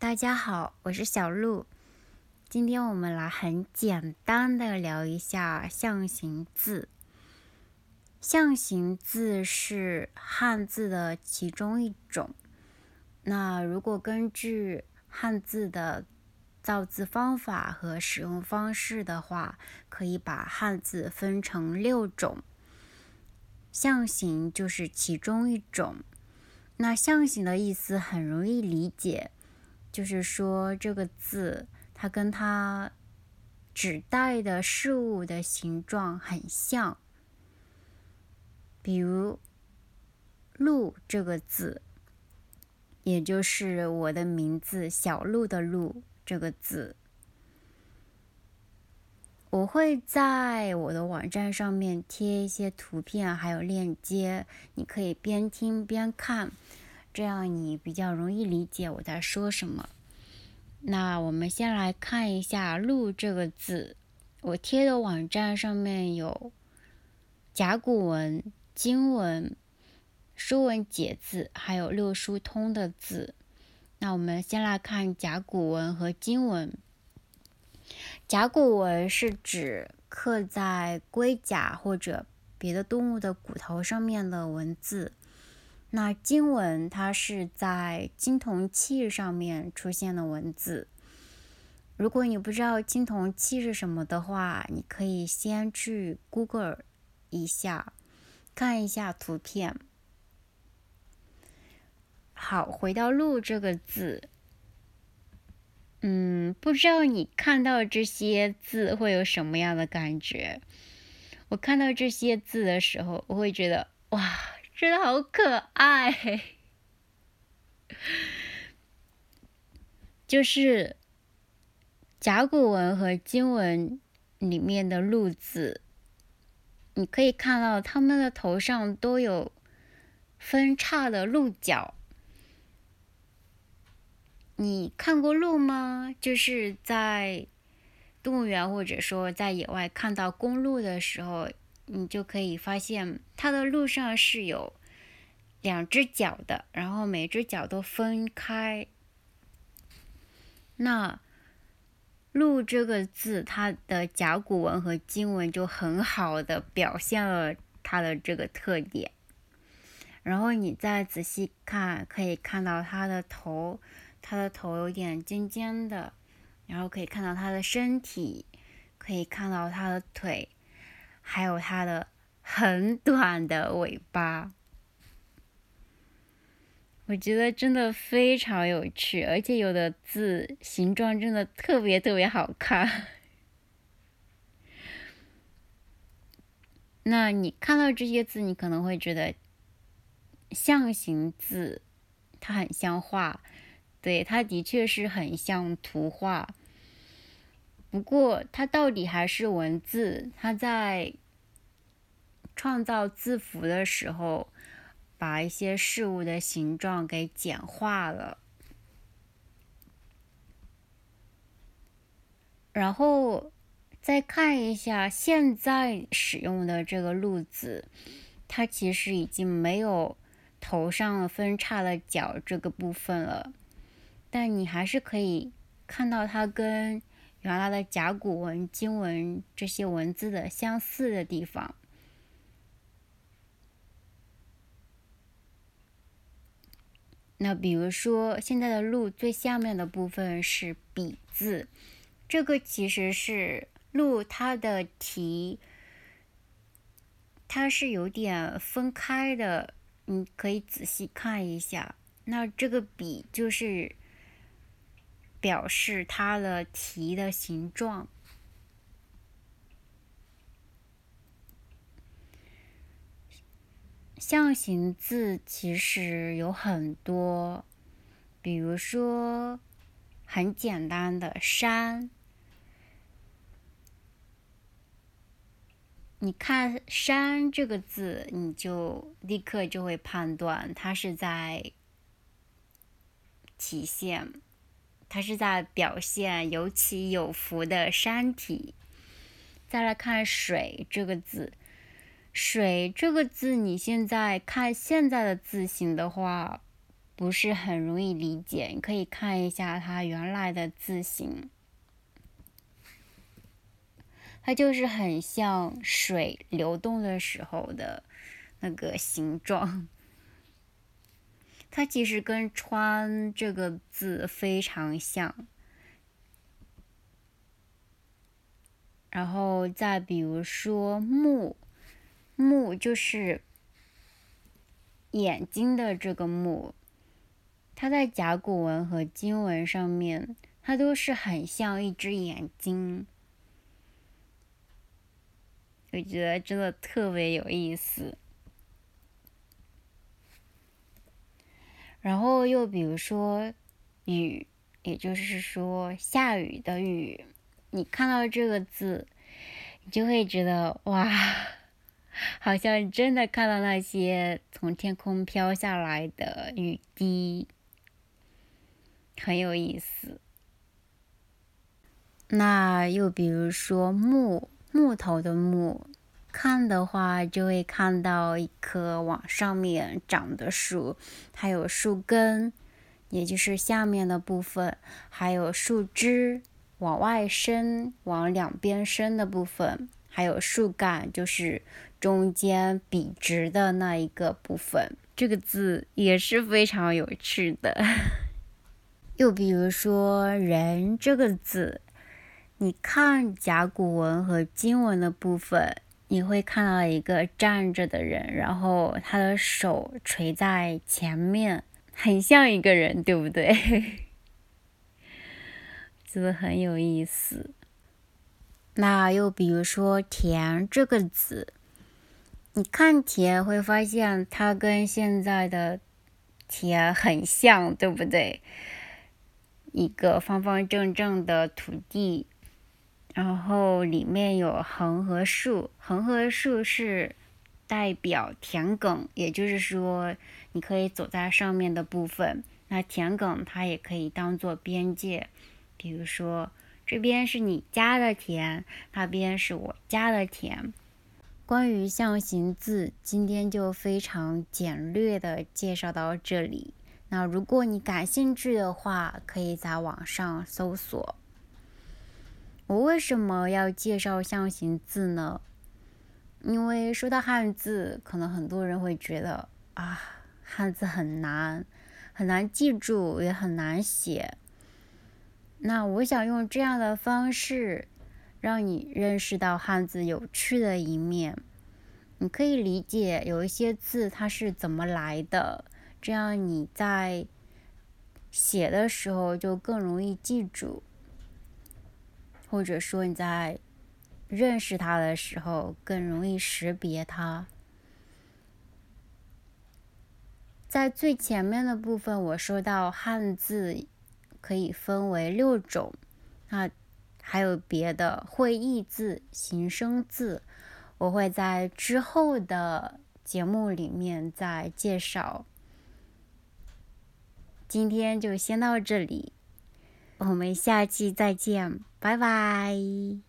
大家好，我是小鹿。今天我们来很简单的聊一下象形字。象形字是汉字的其中一种。那如果根据汉字的造字方法和使用方式的话，可以把汉字分成六种。象形就是其中一种。那象形的意思很容易理解，就是说这个字。它跟它指代的事物的形状很像，比如“鹿”这个字，也就是我的名字“小鹿”的“鹿”这个字。我会在我的网站上面贴一些图片，还有链接，你可以边听边看，这样你比较容易理解我在说什么。那我们先来看一下“鹿”这个字，我贴的网站上面有甲骨文、金文、说文解字，还有六书通的字。那我们先来看甲骨文和金文。甲骨文是指刻在龟甲或者别的动物的骨头上面的文字。那金文它是在青铜器上面出现的文字。如果你不知道青铜器是什么的话，你可以先去 Google 一下，看一下图片。好，回到“鹿”这个字，嗯，不知道你看到这些字会有什么样的感觉？我看到这些字的时候，我会觉得哇！真的好可爱，就是甲骨文和金文里面的“鹿”字，你可以看到它们的头上都有分叉的鹿角。你看过鹿吗？就是在动物园或者说在野外看到公鹿的时候。你就可以发现，它的路上是有两只脚的，然后每只脚都分开。那“鹿”这个字，它的甲骨文和金文就很好的表现了它的这个特点。然后你再仔细看，可以看到它的头，它的头有点尖尖的，然后可以看到它的身体，可以看到它的腿。还有它的很短的尾巴，我觉得真的非常有趣，而且有的字形状真的特别特别好看。那你看到这些字，你可能会觉得象形字它很像画，对，它的确是很像图画。不过，它到底还是文字？它在创造字符的时候，把一些事物的形状给简化了。然后再看一下现在使用的这个“路”字，它其实已经没有头上分叉的角这个部分了，但你还是可以看到它跟。原来的甲骨文、金文这些文字的相似的地方。那比如说，现在的“路”最下面的部分是“笔”字，这个其实是“路”它的题，它是有点分开的，你可以仔细看一下。那这个“笔”就是。表示它的题的形状。象形字其实有很多，比如说很简单的“山”，你看“山”这个字，你就立刻就会判断它是在体现。它是在表现有起有伏的山体。再来看“水”这个字，“水”这个字，你现在看现在的字形的话，不是很容易理解。你可以看一下它原来的字形，它就是很像水流动的时候的那个形状。它其实跟“川”这个字非常像。然后再比如说“木”，“目”就是眼睛的这个“目”，它在甲骨文和金文上面，它都是很像一只眼睛。我觉得真的特别有意思。然后又比如说“雨”，也就是说下雨的“雨”，你看到这个字，你就会觉得哇，好像真的看到那些从天空飘下来的雨滴，很有意思。那又比如说“木”，木头的“木”。看的话，就会看到一棵往上面长的树，还有树根，也就是下面的部分，还有树枝往外伸、往两边伸的部分，还有树干，就是中间笔直的那一个部分。这个字也是非常有趣的。又比如说“人”这个字，你看甲骨文和金文的部分。你会看到一个站着的人，然后他的手垂在前面，很像一个人，对不对？是不是很有意思。那又比如说“田”这个字，你看“田”会发现它跟现在的“田”很像，对不对？一个方方正正的土地。然后里面有横和竖，横和竖是代表田埂，也就是说你可以走在上面的部分。那田埂它也可以当做边界，比如说这边是你家的田，那边是我家的田。关于象形字，今天就非常简略的介绍到这里。那如果你感兴趣的话，可以在网上搜索。我为什么要介绍象形字呢？因为说到汉字，可能很多人会觉得啊，汉字很难，很难记住，也很难写。那我想用这样的方式，让你认识到汉字有趣的一面。你可以理解有一些字它是怎么来的，这样你在写的时候就更容易记住。或者说你在认识它的时候更容易识别它。在最前面的部分，我说到汉字可以分为六种，那还有别的会意字、形声字，我会在之后的节目里面再介绍。今天就先到这里。我们下期再见，拜拜。